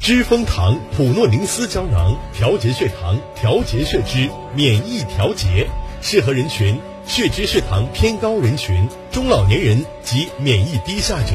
知蜂糖普诺宁斯胶囊，调节血糖，调节血脂，免疫调节，适合人群：血脂血糖偏高人群、中老年人及免疫低下者。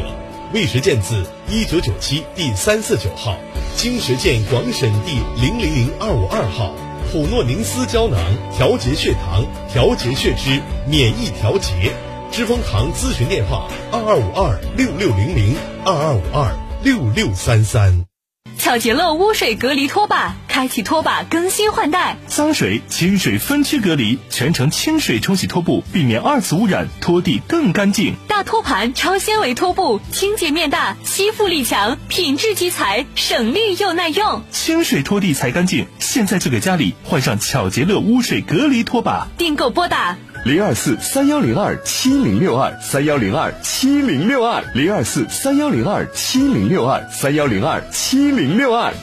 魏实健字一九九七第三四九号，经实健广审第零零零二五二号。普诺宁斯胶囊，调节血糖，调节血脂，免疫调节。知蜂糖咨询电话：二二五二六六零零二二五二六六三三。巧洁乐污水隔离拖把，开启拖把更新换代，脏水、清水分区隔离，全程清水冲洗拖布，避免二次污染，拖地更干净。大托盘超纤维拖布，清洁面大，吸附力强，品质集材，省力又耐用。清水拖地才干净，现在就给家里换上巧洁乐污水隔离拖把。订购拨打零二四三幺零二七零六二三幺零二七零六二零二四三幺零二七零六二三幺零二七零六二。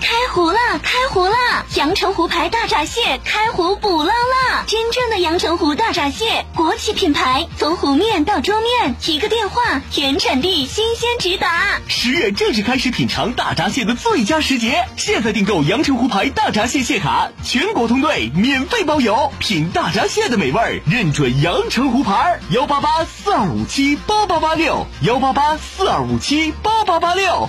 开湖了，开湖了！阳澄湖牌大闸蟹开湖捕捞了，真正的阳澄湖大闸蟹，国企品牌，从湖面到桌面，一个电话，原产地，新鲜直达。十月正式开始品尝大闸蟹的最佳时节，现在订购阳澄湖牌大闸蟹蟹卡，全国通兑，免费包邮，品大闸蟹的美味，认准阳澄湖牌。幺八八四二五七八八八六，幺八八四二五七八八八六。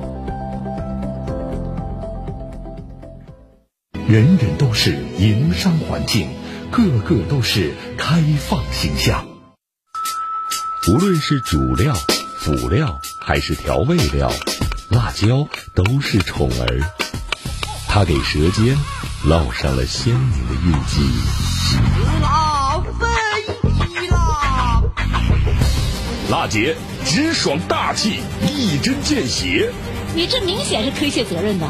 人人都是营商环境，个个都是开放形象。无论是主料、辅料还是调味料，辣椒都是宠儿。它给舌尖烙上了鲜明的印记。辣飞啦！辣姐直爽大气，一针见血。你这明显是推卸责任的。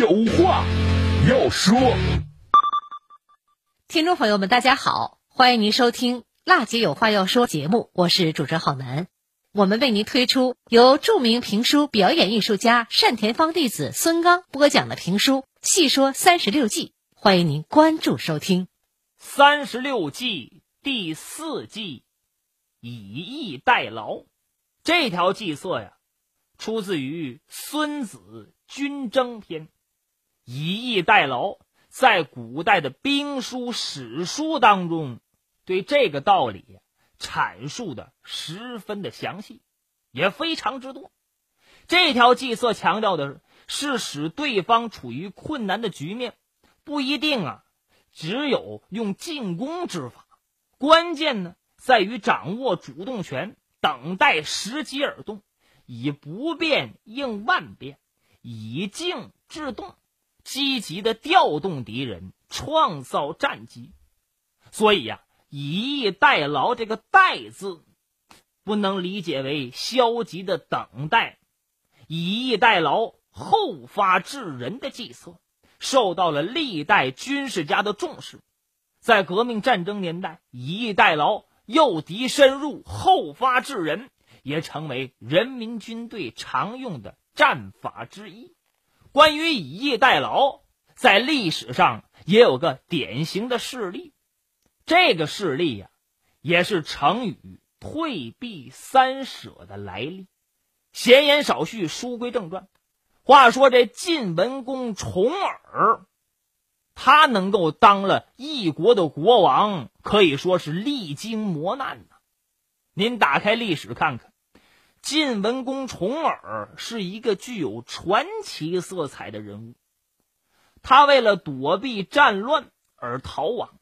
有话要说。听众朋友们，大家好，欢迎您收听《辣姐有话要说》节目，我是主持人郝楠。我们为您推出由著名评书表演艺术家单田芳弟子孙刚播讲的评书《细说三十六计》，欢迎您关注收听。三十六计第四计，以逸待劳。这条计策呀，出自于《孙子军争篇》。以逸待劳，在古代的兵书、史书当中，对这个道理阐述的十分的详细，也非常之多。这条计策强调的是，是使对方处于困难的局面，不一定啊，只有用进攻之法，关键呢在于掌握主动权，等待时机而动，以不变应万变，以静制动。积极的调动敌人，创造战机。所以呀，以逸待劳这个“待”字，不能理解为消极的等待。以逸待劳、后发制人的计策，受到了历代军事家的重视。在革命战争年代，以逸待劳、诱敌深入、后发制人，也成为人民军队常用的战法之一。关于以逸待劳，在历史上也有个典型的事例，这个事例呀，也是成语“退避三舍”的来历。闲言少叙，书归正传。话说这晋文公重耳，他能够当了一国的国王，可以说是历经磨难呐。您打开历史看看，晋文公重耳是一个具有传奇色彩的人物。他为了躲避战乱而逃亡，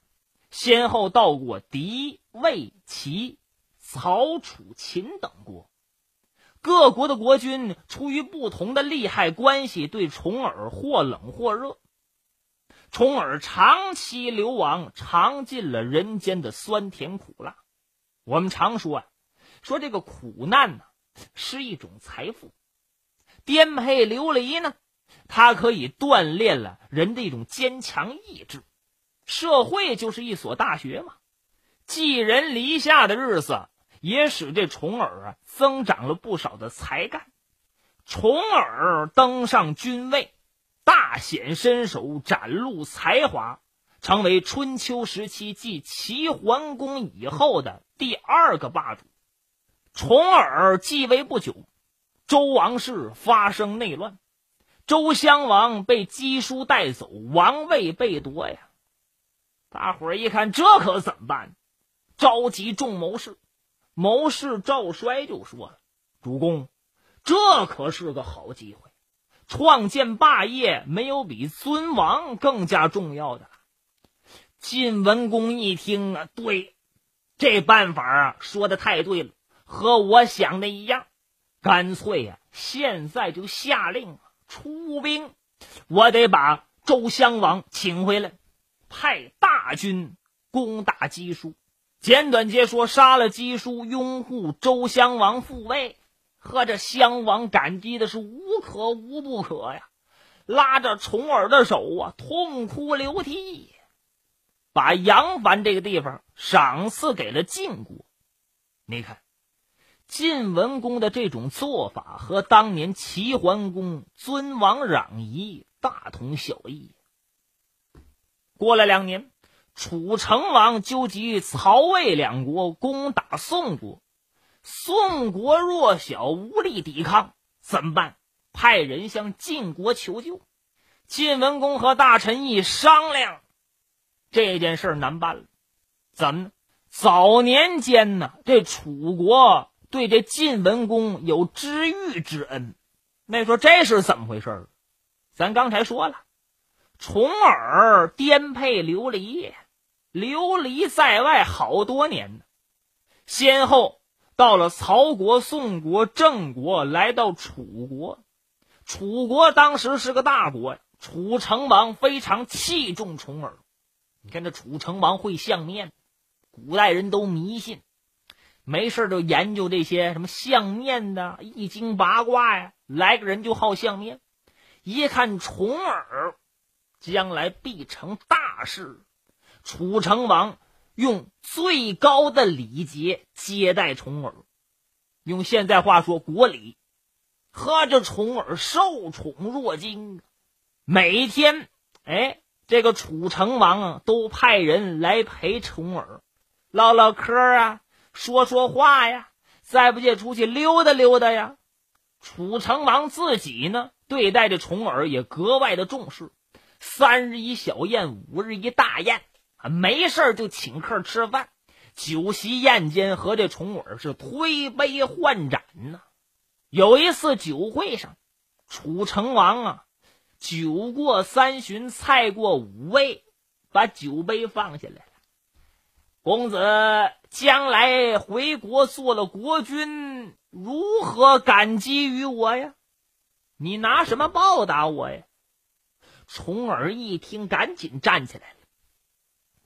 先后到过狄、魏、齐、曹、楚、秦等国。各国的国君出于不同的利害关系，对重耳或冷或热。重耳长期流亡，尝尽了人间的酸甜苦辣。我们常说啊，说这个苦难呢是一种财富，颠沛流离呢，它可以锻炼了人的一种坚强意志。社会就是一所大学嘛，寄人篱下的日子。也使这重耳啊增长了不少的才干。重耳登上君位，大显身手，展露才华，成为春秋时期继齐桓公以后的第二个霸主。重耳继位不久，周王室发生内乱，周襄王被姬叔带走，王位被夺呀。大伙儿一看，这可怎么办？召集众谋士。谋士赵衰就说了：“主公，这可是个好机会，创建霸业没有比尊王更加重要的了。”晋文公一听啊，对，这办法啊说的太对了，和我想的一样，干脆呀，现在就下令出兵，我得把周襄王请回来，派大军攻打姬叔。简短截说，杀了姬叔，拥护周襄王复位，和这襄王感激的是无可无不可呀，拉着重耳的手啊，痛哭流涕，把杨凡这个地方赏赐给了晋国。你看，晋文公的这种做法和当年齐桓公尊王攘夷大同小异。过了两年。楚成王纠集曹魏两国攻打宋国，宋国弱小无力抵抗，怎么办？派人向晋国求救。晋文公和大臣一商量，这件事难办了。怎么？早年间呢，这楚国对这晋文公有知遇之恩。那说这是怎么回事？咱刚才说了，重耳颠沛流离。流离在外好多年呢，先后到了曹国、宋国、郑国，来到楚国。楚国当时是个大国，楚成王非常器重重耳。你看这楚成王会相面，古代人都迷信，没事就研究这些什么相面的、易经八卦呀。来个人就好相面，一看重耳将来必成大事。楚成王用最高的礼节接待重耳，用现在话说国礼，呵着重耳受宠若惊。每天，哎，这个楚成王啊，都派人来陪重耳，唠唠嗑啊，说说话呀，再不借出去溜达溜达呀。楚成王自己呢，对待这重耳也格外的重视，三日一小宴，五日一大宴。啊，没事就请客吃饭，酒席宴间和这重耳是推杯换盏呢。有一次酒会上，楚成王啊，酒过三巡，菜过五味，把酒杯放下来了。公子将来回国做了国君，如何感激于我呀？你拿什么报答我呀？重耳一听，赶紧站起来了。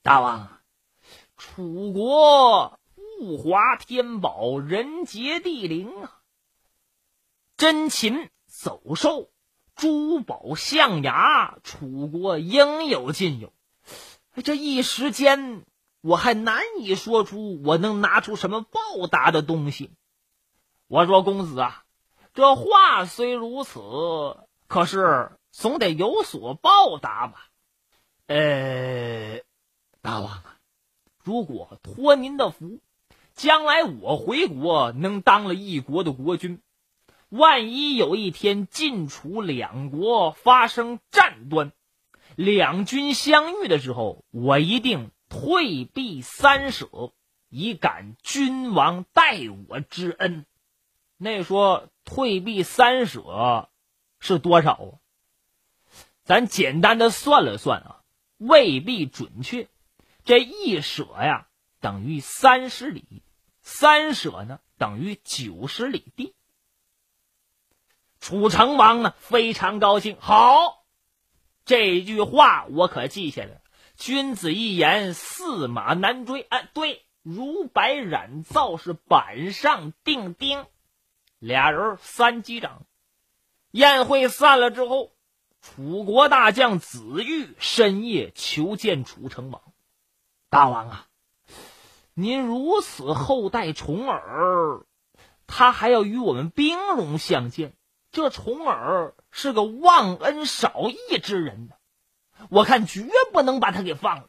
大王，楚国物华天宝，人杰地灵啊！珍禽走兽、珠宝象牙，楚国应有尽有。这一时间，我还难以说出我能拿出什么报答的东西。我说公子啊，这话虽如此，可是总得有所报答吧？呃，大王啊，如果托您的福，将来我回国能当了一国的国君，万一有一天晋楚两国发生战端，两军相遇的时候，我一定退避三舍，以感君王待我之恩。那说退避三舍是多少啊？咱简单的算了算啊，未必准确。这一舍呀，等于三十里；三舍呢，等于九十里地。楚成王呢，非常高兴。好，这句话我可记下来。君子一言，驷马难追。哎，对，如白染皂是板上钉钉。俩人三击掌。宴会散了之后。楚国大将子玉深夜求见楚成王。大王啊，您如此厚待重耳，他还要与我们兵戎相见。这重耳是个忘恩少义之人呢，我看绝不能把他给放了。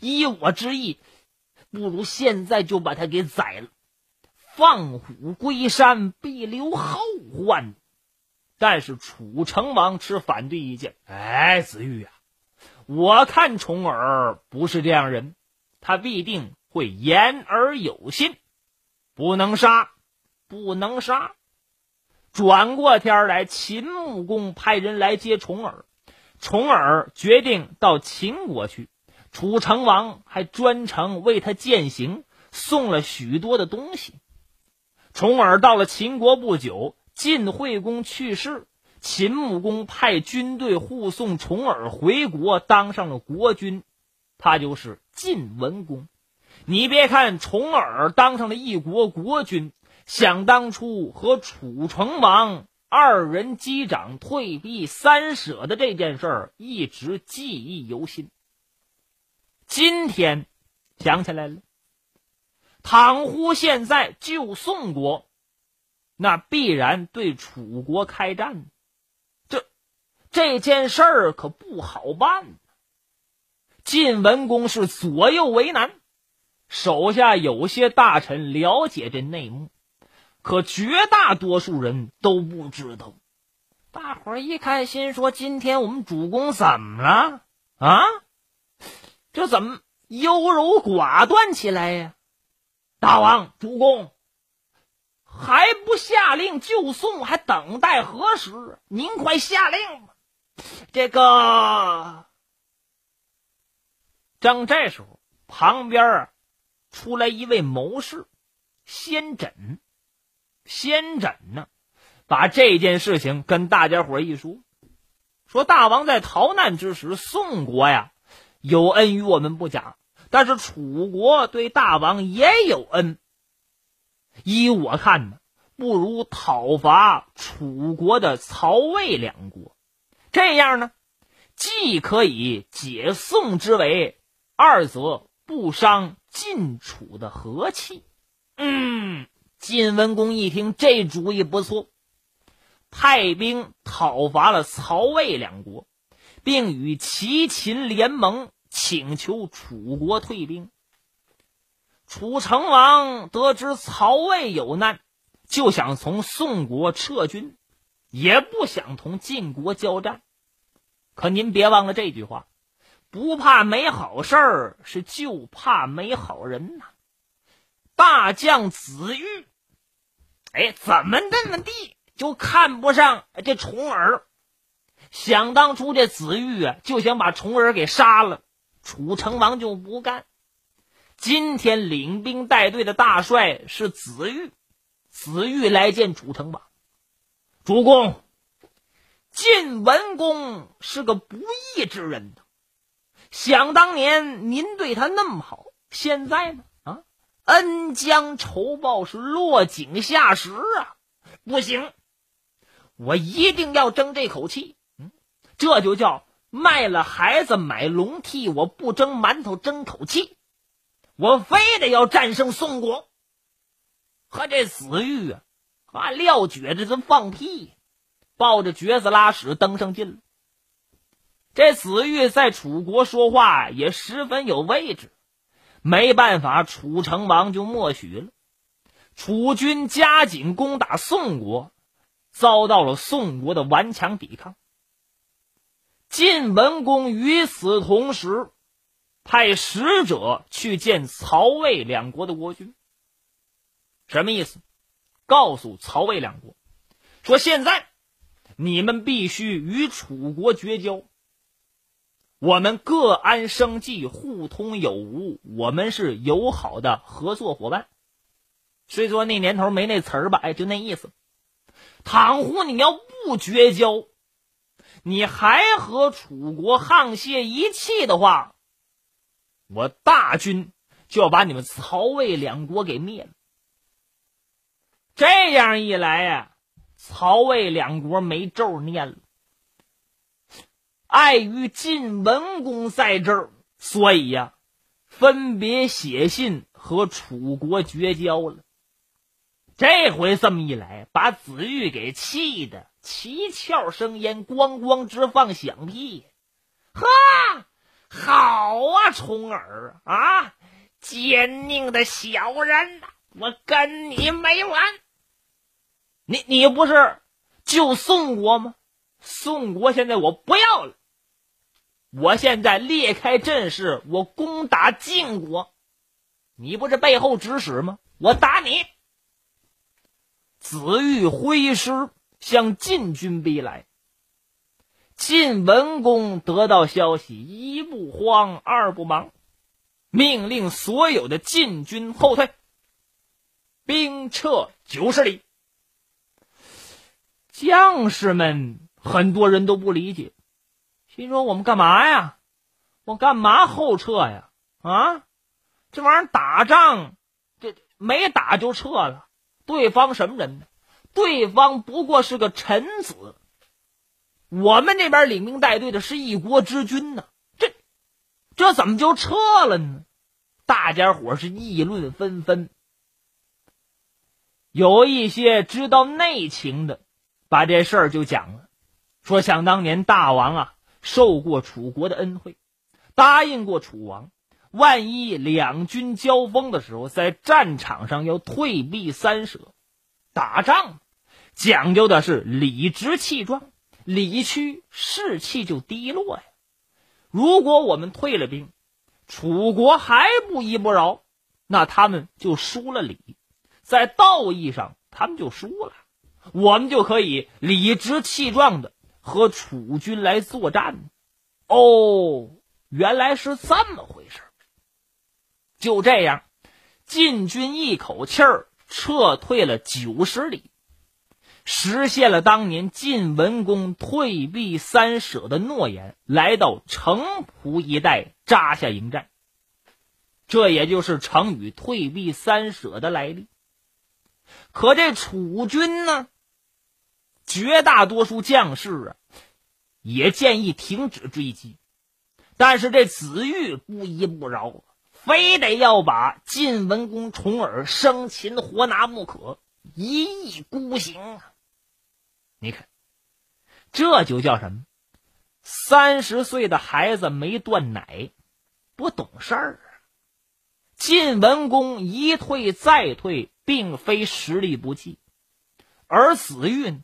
依我之意，不如现在就把他给宰了。放虎归山，必留后患。但是楚成王持反对意见。哎，子玉啊，我看重耳不是这样人，他必定会言而有信，不能杀，不能杀。转过天来，秦穆公派人来接重耳，重耳决定到秦国去。楚成王还专程为他饯行，送了许多的东西。重耳到了秦国不久。晋惠公去世，秦穆公派军队护送重耳回国，当上了国君，他就是晋文公。你别看重耳当上了一国国君，想当初和楚成王二人击掌退避三舍的这件事儿，一直记忆犹新。今天想起来了，倘乎现在救宋国。那必然对楚国开战，这这件事儿可不好办。晋文公是左右为难，手下有些大臣了解这内幕，可绝大多数人都不知道。大伙儿一看，心说：今天我们主公怎么了啊？这怎么优柔寡断起来呀？大王，主公。还不下令救宋，还等待何时？您快下令吧！这个正这时候，旁边啊出来一位谋士，先轸。先诊呢，把这件事情跟大家伙一说，说大王在逃难之时，宋国呀有恩于我们不假，但是楚国对大王也有恩。依我看呢，不如讨伐楚国的曹魏两国，这样呢，既可以解宋之围，二则不伤晋楚的和气。嗯，晋文公一听这主意不错，派兵讨伐了曹魏两国，并与齐秦联盟，请求楚国退兵。楚成王得知曹魏有难，就想从宋国撤军，也不想同晋国交战。可您别忘了这句话：不怕没好事儿，是就怕没好人呐。大将子玉，哎，怎么那么地就看不上这重耳？想当初这子玉啊，就想把重耳给杀了，楚成王就不干。今天领兵带队的大帅是子玉，子玉来见楚成王。主公，晋文公是个不义之人想当年您对他那么好，现在呢？恩将仇报是落井下石啊！不行，我一定要争这口气。嗯，这就叫卖了孩子买龙屉，我不争馒头争口气。我非得要战胜宋国，和这子玉啊，啊撂蹶子这放屁，抱着橛子拉屎登上进了。这子玉在楚国说话也十分有位置，没办法，楚成王就默许了。楚军加紧攻打宋国，遭到了宋国的顽强抵抗。晋文公与此同时，派使者去见曹魏两国的国君。什么意思？告诉曹魏两国，说现在你们必须与楚国绝交。我们各安生计，互通有无，我们是友好的合作伙伴。虽说那年头没那词儿吧，哎，就那意思。倘乎你要不绝交，你还和楚国沆瀣一气的话，我大军就要把你们曹魏两国给灭了。这样一来呀，曹魏两国没咒念了。碍于晋文公在这儿，所以呀，分别写信和楚国绝交了。这回这么一来，把子玉给气的七窍生烟，咣咣直放响屁。呵，好啊，重耳啊，奸佞的小人呐，我跟你没完！你你不是救宋国吗？宋国现在我不要了，我现在列开阵势，我攻打晋国，你不是背后指使吗？我打你！子玉挥师向晋军逼来。晋文公得到消息，一不慌，二不忙，命令所有的晋军后退，兵撤九十里。将士们很多人都不理解，心说：“我们干嘛呀？我干嘛后撤呀？啊，这玩意儿打仗，这没打就撤了。”对方什么人呢？对方不过是个臣子，我们这边领兵带队的是一国之君呢。这这怎么就撤了呢？大家伙是议论纷纷。有一些知道内情的，把这事儿就讲了，说想当年大王啊，受过楚国的恩惠，答应过楚王。万一两军交锋的时候，在战场上要退避三舍，打仗讲究的是理直气壮，理屈士气就低落呀。如果我们退了兵，楚国还不依不饶，那他们就输了礼，在道义上他们就输了，我们就可以理直气壮的和楚军来作战。哦，原来是这么回事。就这样，晋军一口气儿撤退了九十里，实现了当年晋文公退避三舍的诺言，来到城濮一带扎下营寨。这也就是成语“退避三舍”的来历。可这楚军呢，绝大多数将士啊，也建议停止追击，但是这子玉不依不饶。非得要把晋文公重耳生擒活拿不可，一意孤行啊！你看，这就叫什么？三十岁的孩子没断奶，不懂事儿啊！晋文公一退再退，并非实力不济，而子玉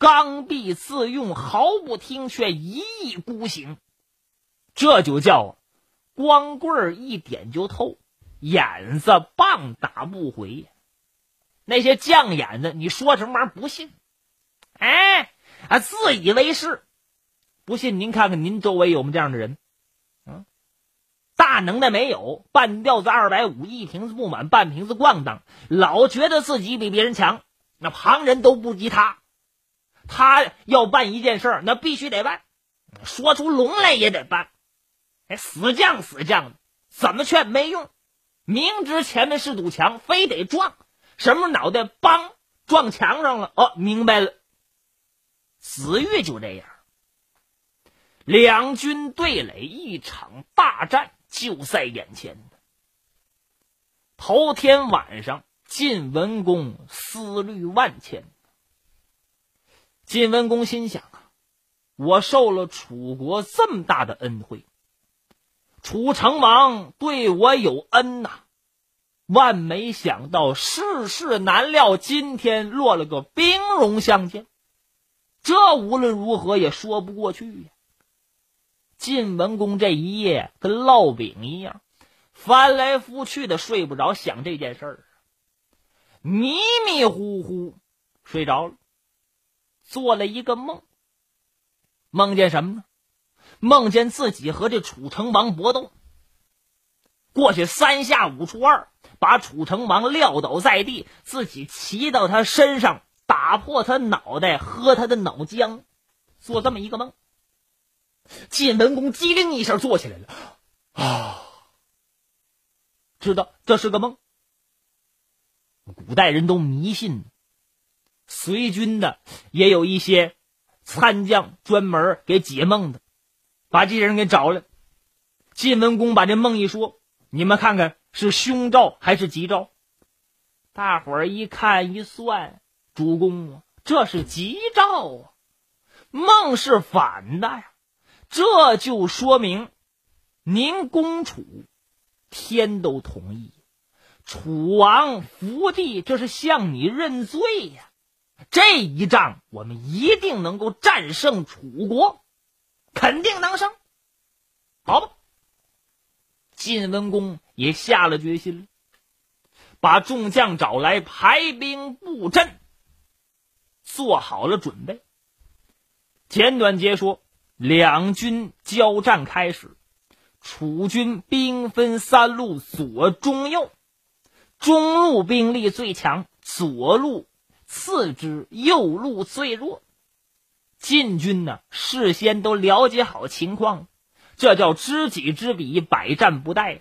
刚愎自用，毫不听劝，一意孤行，这就叫。光棍一点就透，眼子棒打不回。那些犟眼子，你说什么玩意儿不信？哎，啊，自以为是，不信您看看您周围有没有这样的人？嗯，大能耐没有，半吊子二百五，一瓶子不满，半瓶子咣当，老觉得自己比别人强，那旁人都不及他。他要办一件事，那必须得办，说出龙来也得办。哎，死犟死犟的，怎么劝没用，明知前面是堵墙，非得撞，什么脑袋梆撞墙上了？哦，明白了。子玉就这样，两军对垒，一场大战就在眼前。头天晚上，晋文公思虑万千。晋文公心想啊，我受了楚国这么大的恩惠，楚成王对我有恩呐。万没想到世事难料，今天落了个兵戎相见，这无论如何也说不过去呀。晋文公这一夜跟烙饼一样，翻来覆去的睡不着，想这件事儿，迷迷糊糊睡着了，做了一个梦。梦见什么呢？梦见自己和这楚成王搏斗，过去三下五除二把楚成王撂倒在地，自己骑到他身上，打破他脑袋，喝他的脑浆，做这么一个梦。晋文公机灵一下坐起来了，啊，知道这是个梦。古代人都迷信，随军的也有一些。参将专门给解梦的，把这些人给找来。晋文公把这梦一说，你们看看是凶兆还是吉兆？大伙儿一看一算，主公啊，这是吉兆啊！梦是反的呀，这就说明您攻楚，天都同意，楚王伏地，这是向你认罪呀。这一仗，我们一定能够战胜楚国，肯定能胜。好吧，晋文公也下了决心了，把众将找来，排兵布阵，做好了准备。简短截说，两军交战开始，楚军兵分三路，左、中、右，中路兵力最强，左路。次之，右路最弱。晋军呢，事先都了解好情况，这叫知己知彼，百战不殆。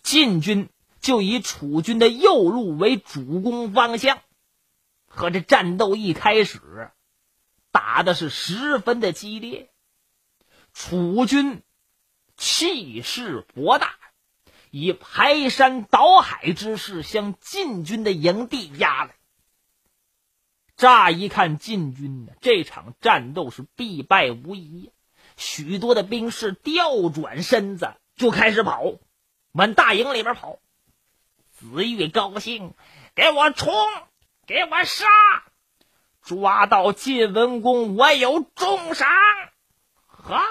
晋军就以楚军的右路为主攻方向，和这战斗一开始，打的是十分的激烈。楚军气势博大，以排山倒海之势向晋军的营地压来。乍一看，晋军呢，这场战斗是必败无疑。许多的兵士调转身子就开始跑，往大营里边跑。子玉高兴，给我冲，给我杀！抓到晋文公，我有重赏。哈！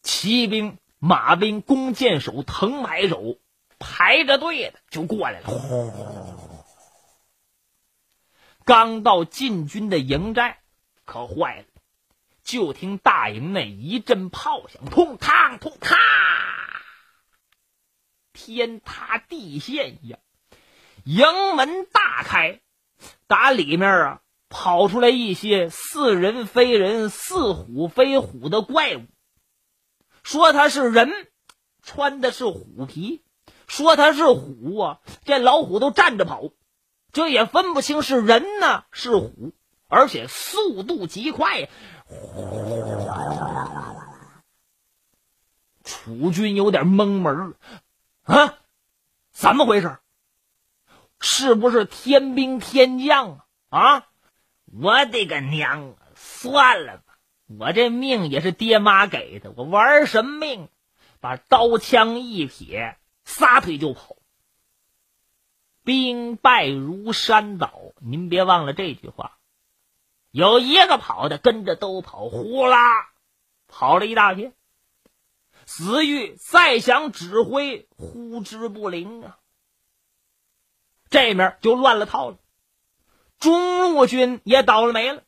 骑兵、马兵、弓箭手、藤牌手排着队的就过来了。刚到晋军的营寨，可坏了！就听大营内一阵炮响，通嘡通嘡，天塌地陷一样。营门大开，打里面啊跑出来一些似人非人、似虎非虎的怪物。说他是人，穿的是虎皮；说他是虎啊，这老虎都站着跑。这也分不清是人呢是虎，而且速度极快。楚军有点懵门啊，怎么回事？是不是天兵天将啊？啊！我的个娘！算了吧，我这命也是爹妈给的，我玩什么命？把刀枪一撇，撒腿就跑。兵败如山倒，您别忘了这句话。有一个跑的，跟着都跑，呼啦跑了一大片。子玉再想指挥，呼之不灵啊。这面就乱了套了。中路军也倒了霉了，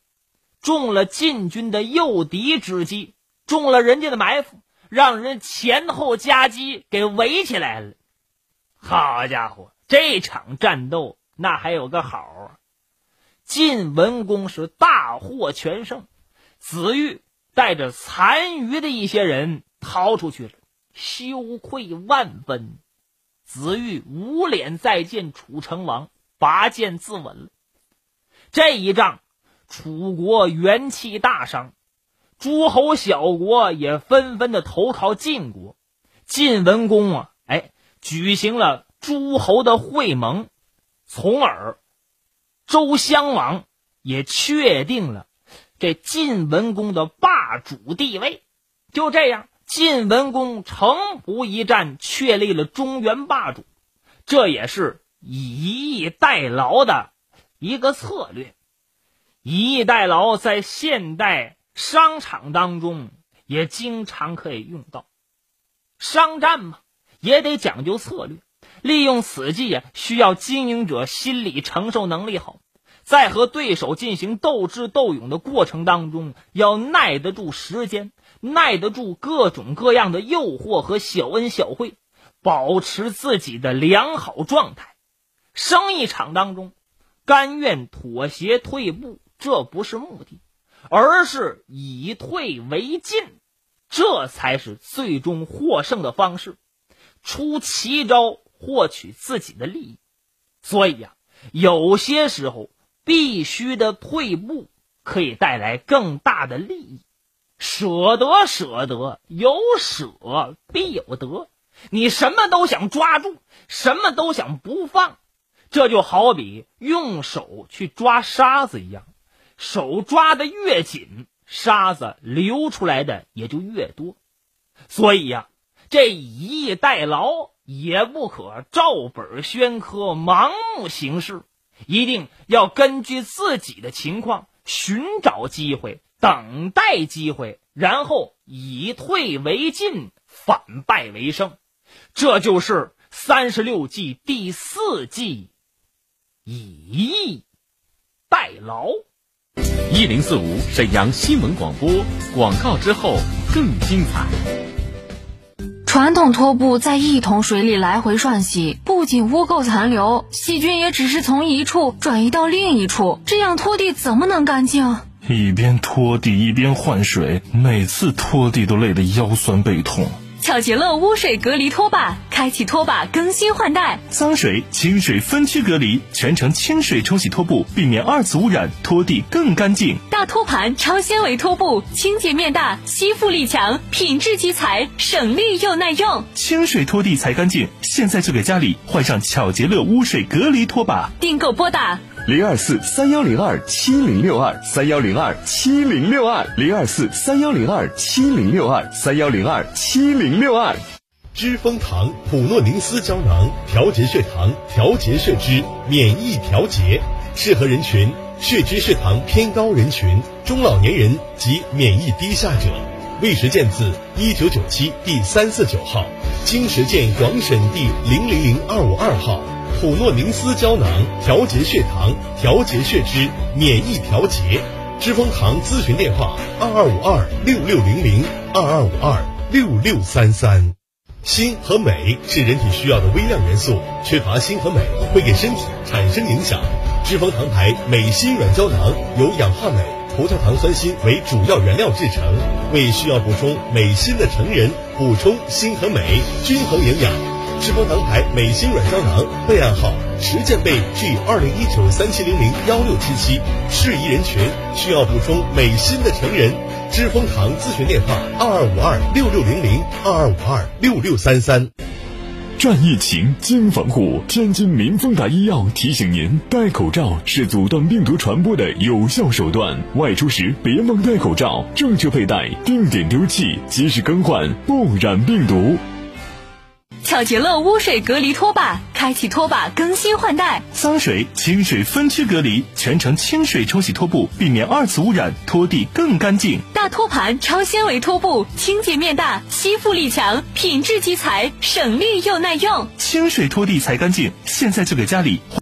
中了晋军的诱敌之计，中了人家的埋伏，让人前后夹击给围起来了。好家伙！这场战斗那还有个好！晋文公是大获全胜，子玉带着残余的一些人逃出去了，羞愧万分。子玉无脸再见楚成王，拔剑自刎了。这一仗，楚国元气大伤，诸侯小国也纷纷的投靠晋国。晋文公啊，哎，举行了。诸侯的会盟，从而周襄王也确定了这晋文公的霸主地位。就这样，晋文公城濮一战确立了中原霸主，这也是以逸待劳的一个策略。以逸待劳在现代商场当中也经常可以用到。商战嘛，也得讲究策略。利用此计啊，需要经营者心理承受能力好，在和对手进行斗智斗勇的过程当中，要耐得住时间，耐得住各种各样的诱惑和小恩小惠，保持自己的良好状态。生意场当中，甘愿妥协退步，这不是目的，而是以退为进，这才是最终获胜的方式。出奇招。获取自己的利益，所以呀，有些时候必须的退步可以带来更大的利益。舍得，舍得，有舍必有得。你什么都想抓住，什么都想不放，这就好比用手去抓沙子一样，手抓的越紧，沙子流出来的也就越多。所以呀，这以逸待劳。也不可照本宣科、盲目行事，一定要根据自己的情况寻找机会、等待机会，然后以退为进，反败为胜。这就是三十六计第四计——以逸待劳。一零四五沈阳新闻广播广告之后更精彩。传统拖布在一桶水里来回涮洗，不仅污垢残留，细菌也只是从一处转移到另一处，这样拖地怎么能干净？一边拖地一边换水，每次拖地都累得腰酸背痛。巧洁乐污水隔离拖把，开启拖把更新换代。脏水、清水分区隔离，全程清水冲洗拖布，避免二次污染，拖地更干净。大托盘超纤维拖布，清洁面大，吸附力强，品质集材，省力又耐用。清水拖地才干净，现在就给家里换上巧洁乐污水隔离拖把。订购拨打。零二四三幺零二七零六二三幺零二七零六二零二四三幺零二七零六二三幺零二七零六二。知蜂堂普诺宁斯胶囊调节血糖、调节血脂、免疫调节，适合人群血脂血糖偏高人群、中老年人及免疫低下者。未实践字一九九七第三四九号，经实践广审第零零零二五二号。普诺宁斯胶囊调节血糖、调节血脂、免疫调节。知蜂堂咨询电话：二二五二六六零零二二五二六六三三。锌和镁是人体需要的微量元素，缺乏锌和镁会给身体产生影响。知蜂堂牌镁锌软胶囊由氧化镁、葡萄糖酸锌为主要原料制成，为需要补充镁锌的成人补充锌和镁，均衡营养。知蜂堂牌美心软胶囊备案号十件备 G 二零一九三七零零幺六七七，适宜人群需要补充美心的成人。知蜂堂咨询电话：二二五二六六零零二二五二六六三三。战疫情，经防护。天津民丰达医药提醒您：戴口罩是阻断病毒传播的有效手段。外出时别忘戴口罩，正确佩戴，定点丢弃，及时更换，不染病毒。巧洁乐污水隔离拖把，开启拖把更新换代。脏水、清水分区隔离，全程清水冲洗拖布，避免二次污染，拖地更干净。大托盘超纤维拖布，清洁面大，吸附力强，品质集材，省力又耐用。清水拖地才干净，现在就给家里。